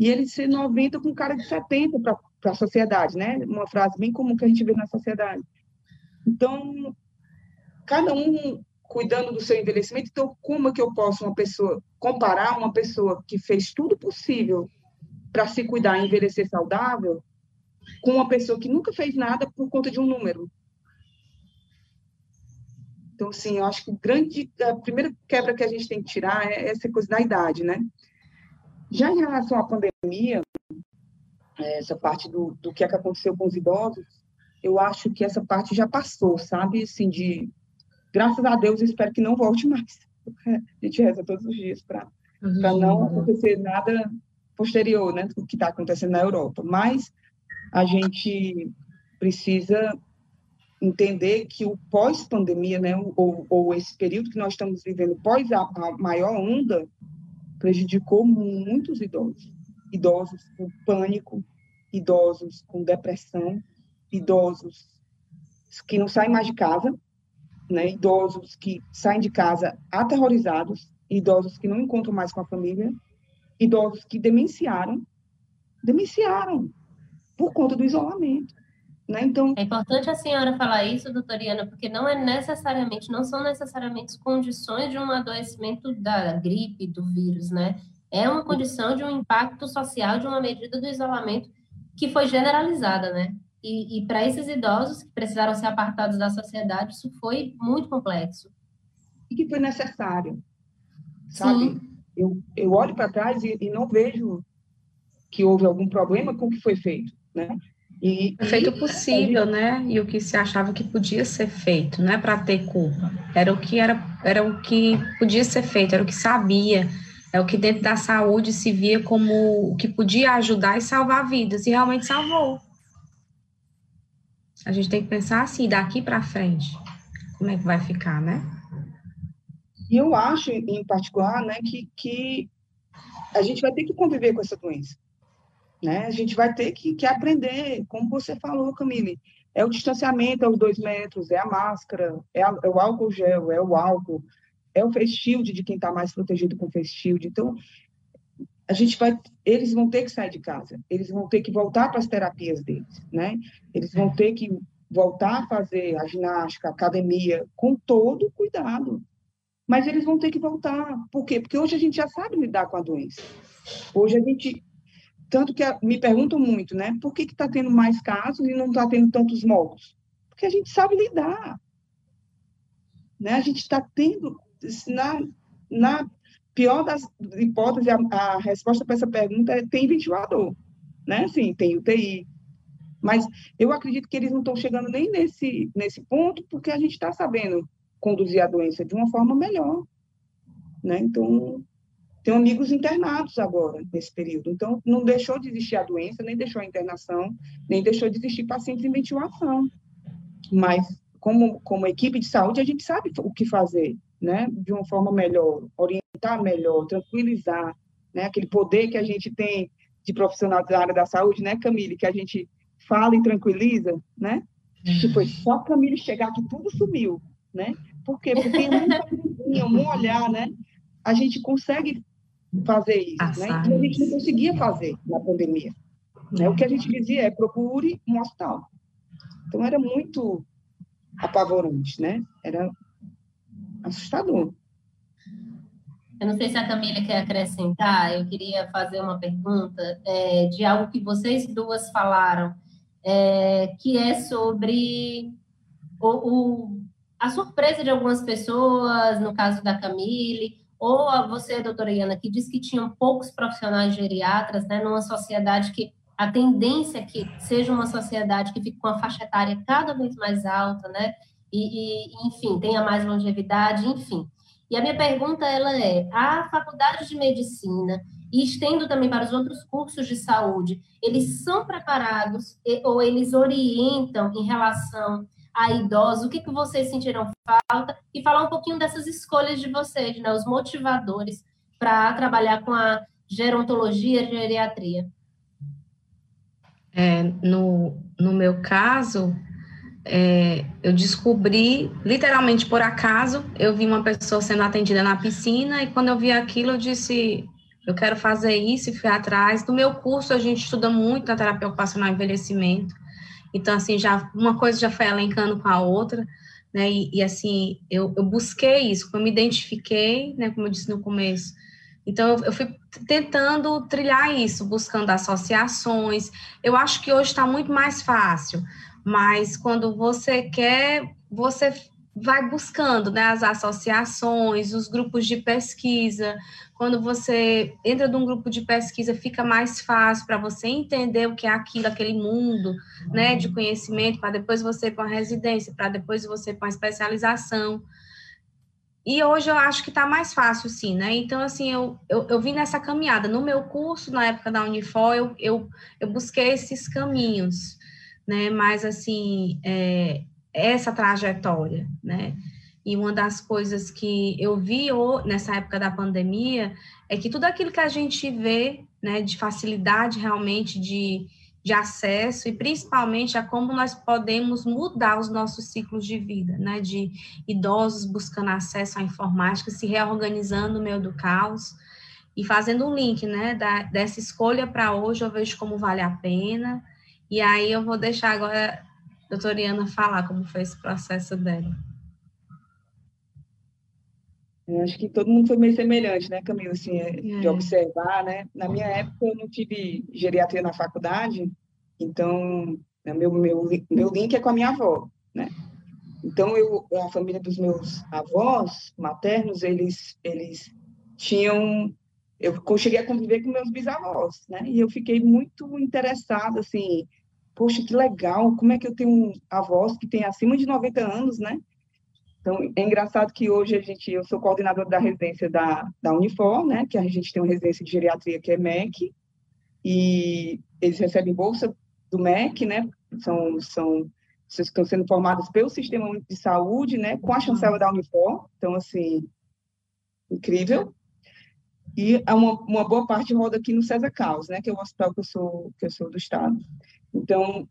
e ele ser 90 com cara de 70 para a sociedade, né? Uma frase bem comum que a gente vê na sociedade. Então, cada um cuidando do seu envelhecimento, então como é que eu posso uma pessoa comparar uma pessoa que fez tudo possível para se cuidar e envelhecer saudável com uma pessoa que nunca fez nada por conta de um número? Então, sim, eu acho que grande, a primeira quebra que a gente tem que tirar é essa coisa da idade, né? Já em relação à pandemia, é, essa parte do, do que, é que aconteceu com os idosos, eu acho que essa parte já passou, sabe? Assim, de graças a Deus, espero que não volte mais. <laughs> A gente reza todos os dias para não acontecer nada posterior, né, do que está acontecendo na Europa. Mas a gente precisa entender que o pós-pandemia, né, ou, ou, esse período que nós estamos vivendo pós a, a maior onda, prejudicou muitos idosos. Idosos com pânico, idosos com depressão, idosos que não saem mais de casa, né, idosos que saem de casa aterrorizados, idosos que não encontram mais com a família, idosos que demenciaram, demenciaram por conta do isolamento. Né? Então, é importante a senhora falar isso, doutoriana, porque não é necessariamente, não são necessariamente condições de um adoecimento da gripe, do vírus, né? É uma condição de um impacto social de uma medida do isolamento que foi generalizada, né? E, e para esses idosos que precisaram ser apartados da sociedade, isso foi muito complexo. E que foi necessário, sabe? Sim. Eu, eu olho para trás e, e, não vejo que houve algum problema com o que foi feito, né? E, feito possível, gente... né? E o que se achava que podia ser feito, não é para ter culpa. Era o que era, era o que podia ser feito, era o que sabia, é o que dentro da saúde se via como o que podia ajudar e salvar vidas, e realmente salvou. A gente tem que pensar assim, daqui para frente, como é que vai ficar, né? E eu acho, em particular, né, que, que a gente vai ter que conviver com essa doença. Né? A gente vai ter que, que aprender, como você falou, Camille, é o distanciamento, é os dois metros, é a máscara, é, a, é o álcool gel, é o álcool, é o face de quem está mais protegido com face. Então, a gente vai, eles vão ter que sair de casa, eles vão ter que voltar para as terapias deles, né? Eles vão ter que voltar a fazer a ginástica, a academia, com todo cuidado. Mas eles vão ter que voltar. Por quê? Porque hoje a gente já sabe lidar com a doença. Hoje a gente. Tanto que me perguntam muito, né? Por que está tendo mais casos e não está tendo tantos mortos? Porque a gente sabe lidar. Né? A gente está tendo. Na, na pior das hipóteses, a, a resposta para essa pergunta é tem ventilador, né? Sim, tem UTI. Mas eu acredito que eles não estão chegando nem nesse, nesse ponto, porque a gente está sabendo conduzir a doença de uma forma melhor, né? Então, tem amigos internados agora, nesse período. Então, não deixou de existir a doença, nem deixou a internação, nem deixou de existir pacientes em ventilação. Mas, como, como equipe de saúde, a gente sabe o que fazer, né? De uma forma melhor, orientar melhor, tranquilizar, né? Aquele poder que a gente tem de profissional da área da saúde, né, Camille, que a gente fala e tranquiliza, né? Que foi só Camille chegar que tudo sumiu, né? Por quê? Porque um, <laughs> um olhar, né? A gente consegue fazer isso, né? E a gente não conseguia fazer na pandemia. Né? O que a gente dizia é procure um hospital. Então era muito apavorante, né? Era assustador. Eu não sei se a Camila quer acrescentar, eu queria fazer uma pergunta é, de algo que vocês duas falaram, é, que é sobre o, o, a surpresa de algumas pessoas, no caso da Camille, ou a você, doutora Iana, que disse que tinham poucos profissionais geriatras, né, numa sociedade que a tendência é que seja uma sociedade que fique com a faixa etária cada vez mais alta, né, e, e enfim, tenha mais longevidade, enfim. E a minha pergunta ela é: a faculdade de medicina e estendo também para os outros cursos de saúde, eles são preparados ou eles orientam em relação a idosos? O que, que vocês sentiram falta? E falar um pouquinho dessas escolhas de vocês, né? Os motivadores para trabalhar com a gerontologia, geriatria? É, no, no meu caso, é, eu descobri, literalmente por acaso, eu vi uma pessoa sendo atendida na piscina, e quando eu vi aquilo, eu disse: eu quero fazer isso, e fui atrás. No meu curso, a gente estuda muito na terapia ocupacional envelhecimento, então, assim, já uma coisa já foi elencando com a outra, né? E, e assim, eu, eu, busquei isso, eu me identifiquei, né? Como eu disse no começo. Então, eu, eu fui tentando trilhar isso, buscando associações. Eu acho que hoje está muito mais fácil, mas quando você quer, você vai buscando né, as associações, os grupos de pesquisa. Quando você entra num grupo de pesquisa, fica mais fácil para você entender o que é aquilo, aquele mundo né, de conhecimento, para depois você ir para uma residência, para depois você ir para uma especialização. E hoje eu acho que está mais fácil, sim, né? Então, assim, eu, eu, eu, vim nessa caminhada. No meu curso, na época da Unifor, eu, eu, eu busquei esses caminhos, né? Mas, assim, é, essa trajetória, né? E uma das coisas que eu vi nessa época da pandemia é que tudo aquilo que a gente vê, né, de facilidade realmente de, de acesso e principalmente a como nós podemos mudar os nossos ciclos de vida, né, de idosos buscando acesso à informática, se reorganizando no meio do caos e fazendo um link, né, da, dessa escolha para hoje, eu vejo como vale a pena. E aí eu vou deixar agora doutora Iana falar como foi esse processo dela. Eu acho que todo mundo foi meio semelhante, né, Camila, assim, é. de é. observar, né? Na minha época eu não tive geriatria na faculdade, então né, meu, meu, meu link é com a minha avó, né? Então eu, a família dos meus avós maternos, eles, eles tinham, eu cheguei a conviver com meus bisavós, né? E eu fiquei muito interessada, assim, poxa, que legal, como é que eu tenho avós que têm acima de 90 anos, né? Então, é engraçado que hoje a gente, eu sou coordenadora da residência da, da Unifor, né, que a gente tem uma residência de geriatria que é MEC, e eles recebem bolsa do MEC, né, são, são estão sendo formados pelo Sistema de Saúde, né, com a chancela da Unifor, então, assim, incrível. E uma, uma boa parte roda aqui no César Caos, né, que é o hospital que eu sou, que eu sou do Estado. Então,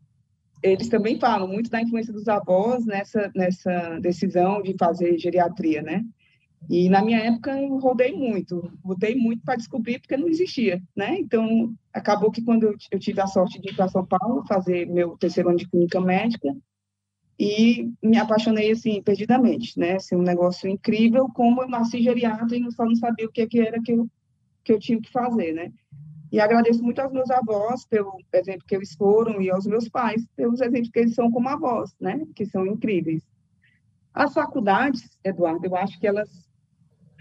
eles também falam muito da influência dos avós nessa, nessa decisão de fazer geriatria, né? E na minha época eu rodei muito, rodei muito para descobrir porque não existia, né? Então acabou que quando eu, tive a sorte de ir para São Paulo fazer meu terceiro ano de clínica médica e me apaixonei assim perdidamente, né? Assim, um negócio incrível como eu nasci geriatra e só não sabia o que, que era que eu que eu tinha que fazer, né? E agradeço muito aos meus avós pelo exemplo que eles foram e aos meus pais pelos exemplos que eles são como avós, né? Que são incríveis. As faculdades, Eduardo, eu acho que elas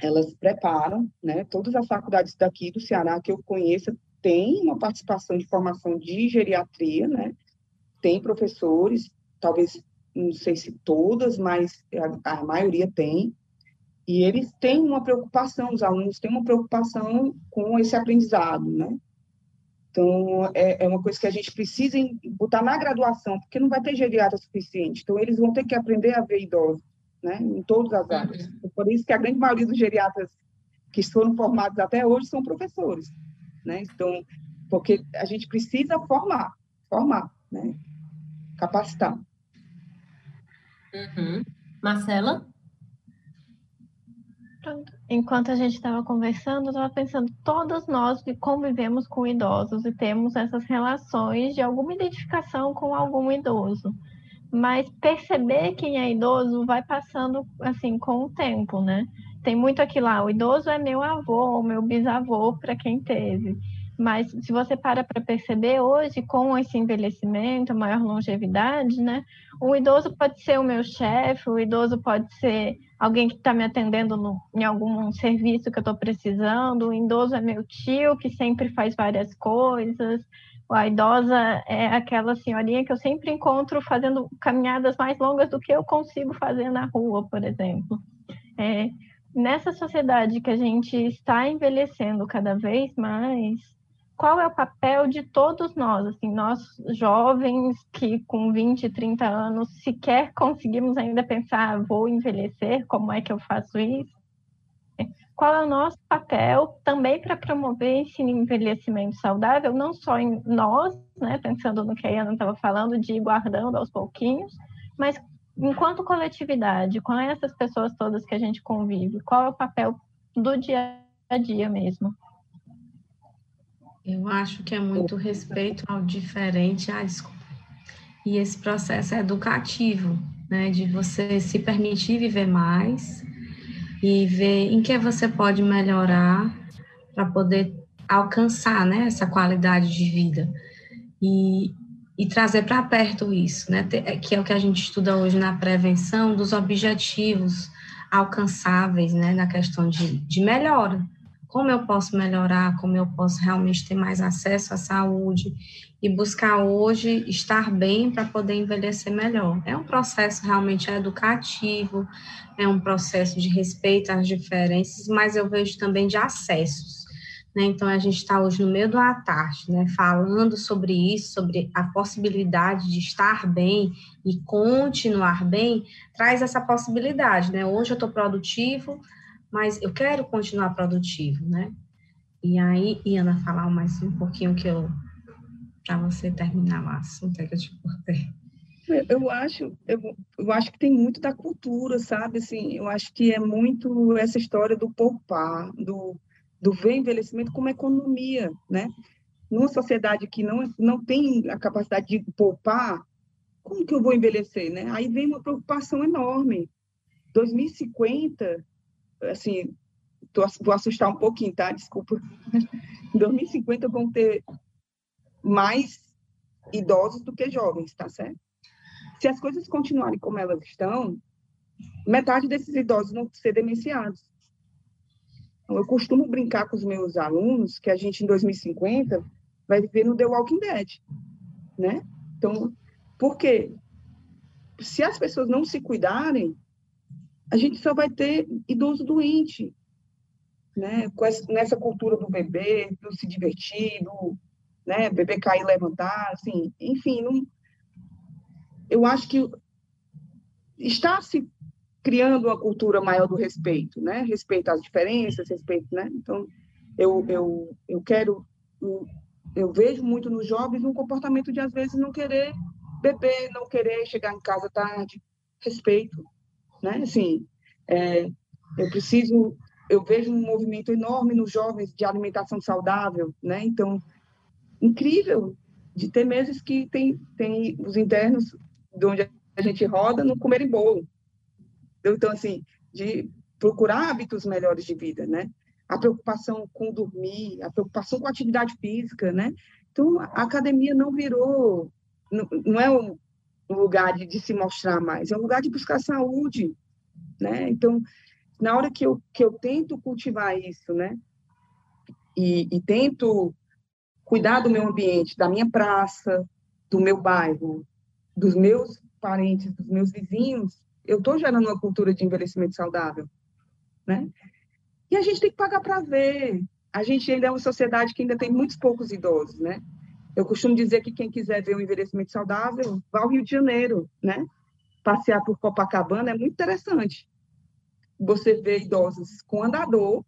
elas preparam, né? Todas as faculdades daqui do Ceará que eu conheço têm uma participação de formação de geriatria, né? Tem professores, talvez não sei se todas, mas a, a maioria tem. E eles têm uma preocupação, os alunos têm uma preocupação com esse aprendizado, né? Então, é, é uma coisa que a gente precisa botar na graduação, porque não vai ter geriatra suficiente. Então, eles vão ter que aprender a ver idosos, né? Em todas as áreas. Uhum. Por isso que a grande maioria dos geriatras que foram formados até hoje são professores, né? Então, porque a gente precisa formar, formar, né? Capacitar. Uhum. Marcela? Enquanto a gente estava conversando, eu estava pensando, todos nós convivemos com idosos e temos essas relações de alguma identificação com algum idoso. Mas perceber quem é idoso vai passando assim com o tempo, né? Tem muito aqui lá, o idoso é meu avô, meu bisavô, para quem teve. Mas se você para para perceber hoje, com esse envelhecimento, maior longevidade, né? O idoso pode ser o meu chefe, o idoso pode ser alguém que está me atendendo no, em algum serviço que eu estou precisando, o idoso é meu tio que sempre faz várias coisas, a idosa é aquela senhorinha que eu sempre encontro fazendo caminhadas mais longas do que eu consigo fazer na rua, por exemplo. É, nessa sociedade que a gente está envelhecendo cada vez mais, qual é o papel de todos nós, assim, nós jovens que com 20, 30 anos sequer conseguimos ainda pensar, vou envelhecer, como é que eu faço isso? qual é o nosso papel também para promover esse envelhecimento saudável, não só em nós, né, pensando no que a Ana estava falando, de ir guardando aos pouquinhos, mas enquanto coletividade, com essas pessoas todas que a gente convive, qual é o papel do dia a dia mesmo? Eu acho que é muito respeito ao diferente, ah, desculpa. E esse processo é educativo, né, de você se permitir viver mais e ver em que você pode melhorar para poder alcançar, né, essa qualidade de vida. E, e trazer para perto isso, né? É, que é o que a gente estuda hoje na prevenção dos objetivos alcançáveis, né? Na questão de, de melhora. Como eu posso melhorar, como eu posso realmente ter mais acesso à saúde e buscar hoje estar bem para poder envelhecer melhor. É um processo realmente educativo, é um processo de respeito às diferenças, mas eu vejo também de acessos né? Então, a gente está hoje no meio do tarde, né? falando sobre isso, sobre a possibilidade de estar bem e continuar bem, traz essa possibilidade. Né? Hoje eu estou produtivo, mas eu quero continuar produtivo. Né? E aí, Iana, falar mais um pouquinho que eu para você terminar o assunto é que eu te cortei. Eu acho, eu, eu acho que tem muito da cultura, sabe? Assim, eu acho que é muito essa história do poupar, do do ver envelhecimento como economia, né? Numa sociedade que não, não tem a capacidade de poupar, como que eu vou envelhecer, né? Aí vem uma preocupação enorme. 2050, assim, tô, vou assustar um pouquinho, tá? Desculpa. <laughs> Em 2050 vão ter mais idosos do que jovens, tá certo? Se as coisas continuarem como elas estão, metade desses idosos vão ser demenciados. Então, eu costumo brincar com os meus alunos que a gente, em 2050, vai viver no The Walking Dead, né? Então, por quê? Se as pessoas não se cuidarem, a gente só vai ter idoso doente, né? Com essa, nessa cultura do bebê, do se divertir, do né? bebê cair e levantar, assim, enfim, não... eu acho que está se criando uma cultura maior do respeito, né? Respeito às diferenças, respeito, né? Então, eu, eu, eu quero, eu vejo muito nos jovens um comportamento de, às vezes, não querer beber, não querer chegar em casa tarde, respeito, né? Assim, é, eu preciso, eu vejo um movimento enorme nos jovens de alimentação saudável, né? Então, incrível de ter meses que tem, tem os internos de onde a gente roda não comerem bolo, então, assim, de procurar hábitos melhores de vida, né? A preocupação com dormir, a preocupação com a atividade física, né? Então, a academia não virou, não, não é um lugar de, de, se mostrar mais, é um lugar de buscar saúde, né? Então, na hora que eu, que eu tento cultivar isso, né? E, e tento cuidar do meu ambiente, da minha praça, do meu bairro, dos meus parentes, dos meus vizinhos, eu estou gerando uma cultura de envelhecimento saudável, né? E a gente tem que pagar para ver. A gente ainda é uma sociedade que ainda tem muitos poucos idosos, né? Eu costumo dizer que quem quiser ver um envelhecimento saudável, vá ao Rio de Janeiro, né? Passear por Copacabana é muito interessante. Você vê idosos com andador,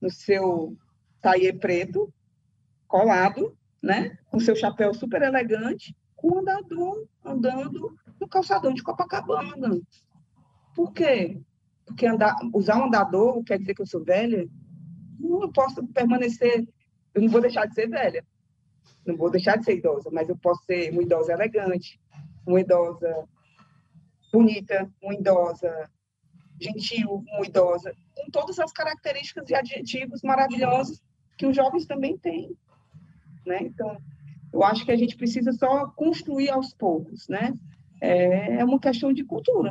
no seu taie preto, colado, né? Com seu chapéu super elegante, com andador andando no calçadão de Copacabana. Por quê? Porque andar, usar um andador quer dizer que eu sou velha? Não, eu posso permanecer, eu não vou deixar de ser velha, não vou deixar de ser idosa, mas eu posso ser uma idosa elegante, uma idosa bonita, uma idosa gentil, uma idosa, com todas as características e adjetivos maravilhosos que os jovens também têm. Né? Então, eu acho que a gente precisa só construir aos poucos, né? É, é uma questão de cultura.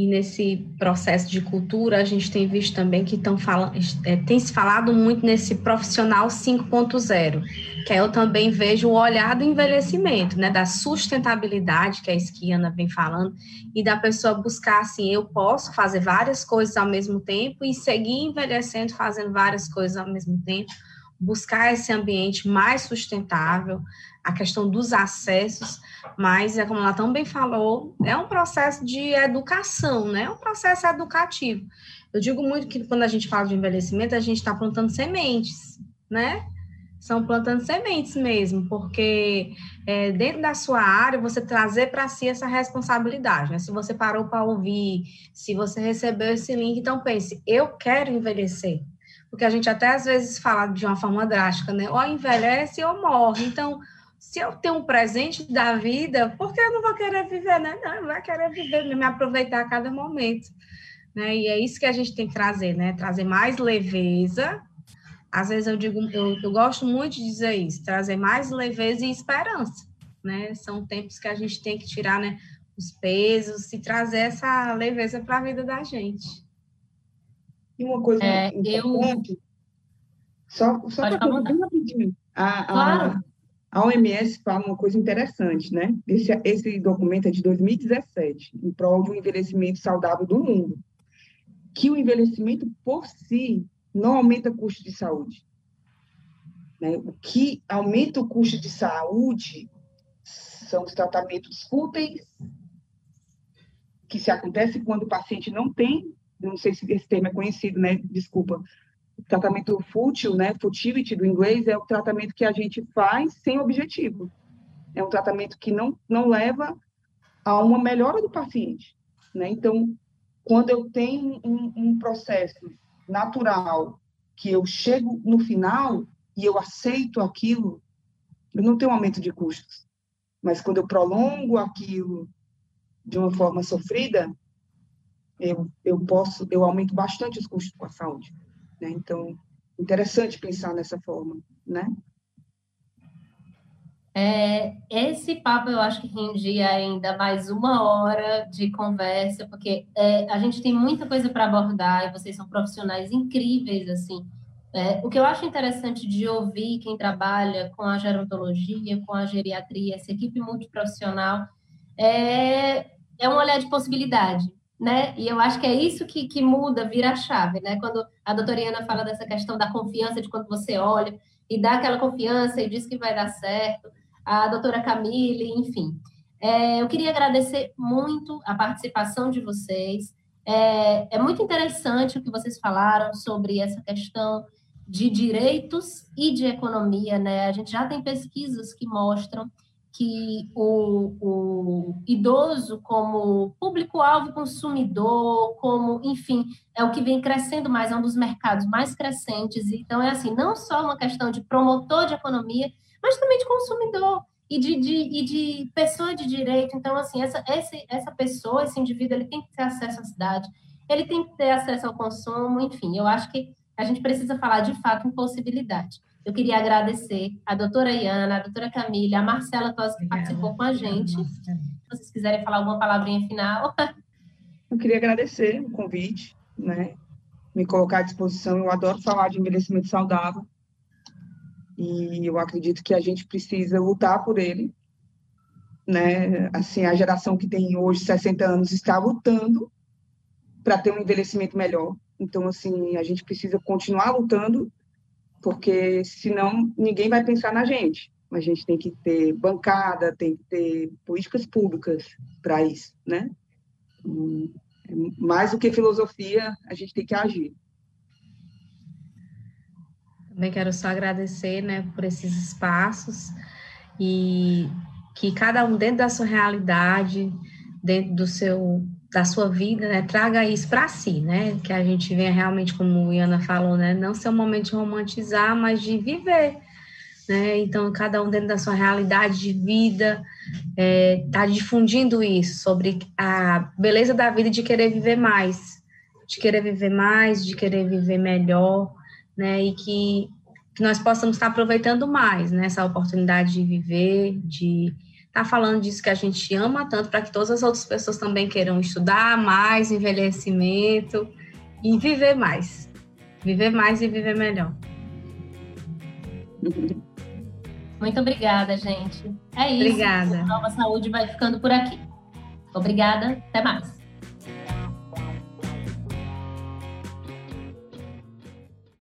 E nesse processo de cultura, a gente tem visto também que estão falando, é, tem se falado muito nesse profissional 5.0, que eu também vejo o olhar do envelhecimento, né, da sustentabilidade, que é isso que a Ana vem falando, e da pessoa buscar assim, eu posso fazer várias coisas ao mesmo tempo e seguir envelhecendo, fazendo várias coisas ao mesmo tempo, buscar esse ambiente mais sustentável, a questão dos acessos, mas, é como ela também falou, é um processo de educação, né? É um processo educativo. Eu digo muito que quando a gente fala de envelhecimento, a gente está plantando sementes, né? São plantando sementes mesmo, porque é, dentro da sua área, você trazer para si essa responsabilidade, né? Se você parou para ouvir, se você recebeu esse link, então pense, eu quero envelhecer. Porque a gente até às vezes fala de uma forma drástica, né? Ou envelhece ou morre. Então, se eu tenho um presente da vida, por que eu não vou querer viver, né? Não, eu vou querer viver, me aproveitar a cada momento. Né? E é isso que a gente tem que trazer, né? Trazer mais leveza. Às vezes eu digo, eu, eu gosto muito de dizer isso, trazer mais leveza e esperança, né? São tempos que a gente tem que tirar, né? Os pesos e trazer essa leveza para a vida da gente. E uma coisa é, importante, eu... só, só para bem rapidinho. A, claro. A OMS fala uma coisa interessante, né? Esse, esse documento é de 2017, em prol de um envelhecimento saudável do mundo. Que o envelhecimento por si não aumenta custo de saúde. Né? O que aumenta o custo de saúde são os tratamentos fúteis, que se acontece quando o paciente não tem, não sei se esse termo é conhecido, né? Desculpa, tratamento fútil, né, futility do inglês, é o tratamento que a gente faz sem objetivo. É um tratamento que não, não leva a uma melhora do paciente. Né? Então, quando eu tenho um, um processo natural, que eu chego no final e eu aceito aquilo, eu não tenho aumento de custos. Mas quando eu prolongo aquilo de uma forma sofrida, eu, eu posso, eu aumento bastante os custos com a saúde. Né? Então, interessante pensar nessa forma, né? É, esse papo eu acho que rendia ainda mais uma hora de conversa, porque é, a gente tem muita coisa para abordar e vocês são profissionais incríveis, assim. É, o que eu acho interessante de ouvir quem trabalha com a gerontologia, com a geriatria, essa equipe multiprofissional, é, é um olhar de possibilidade né? E eu acho que é isso que, que muda, vira a chave, né? Quando a doutora Iana fala dessa questão da confiança, de quando você olha e dá aquela confiança e diz que vai dar certo, a doutora Camille, enfim. É, eu queria agradecer muito a participação de vocês. É, é muito interessante o que vocês falaram sobre essa questão de direitos e de economia, né? A gente já tem pesquisas que mostram que o, o idoso como público-alvo consumidor, como, enfim, é o que vem crescendo mais, é um dos mercados mais crescentes. Então, é assim, não só uma questão de promotor de economia, mas também de consumidor e de, de, e de pessoa de direito. Então, assim, essa, essa, essa pessoa, esse indivíduo, ele tem que ter acesso à cidade, ele tem que ter acesso ao consumo, enfim, eu acho que a gente precisa falar de fato em possibilidade. Eu queria agradecer a doutora Iana, a doutora Camila, a Marcela Tosi, que participou com a gente. Se vocês quiserem falar alguma palavrinha final. Eu queria agradecer o convite, né? Me colocar à disposição. Eu adoro falar de envelhecimento saudável. E eu acredito que a gente precisa lutar por ele. Né? Assim, a geração que tem hoje 60 anos está lutando para ter um envelhecimento melhor. Então, assim, a gente precisa continuar lutando porque senão ninguém vai pensar na gente. A gente tem que ter bancada, tem que ter políticas públicas para isso, né? Hum, mais do que filosofia, a gente tem que agir. Também quero só agradecer, né, por esses espaços e que cada um dentro da sua realidade, dentro do seu da sua vida, né, traga isso para si, né, que a gente venha realmente, como a Iana falou, né, não ser um momento de romantizar, mas de viver, né, então cada um dentro da sua realidade de vida é, tá difundindo isso sobre a beleza da vida de querer viver mais, de querer viver mais, de querer viver melhor, né, e que, que nós possamos estar aproveitando mais, né, essa oportunidade de viver, de tá falando disso que a gente ama tanto para que todas as outras pessoas também queiram estudar mais, envelhecimento e viver mais. Viver mais e viver melhor. Muito obrigada, gente. É isso. Obrigada. Nova Saúde vai ficando por aqui. Obrigada, até mais.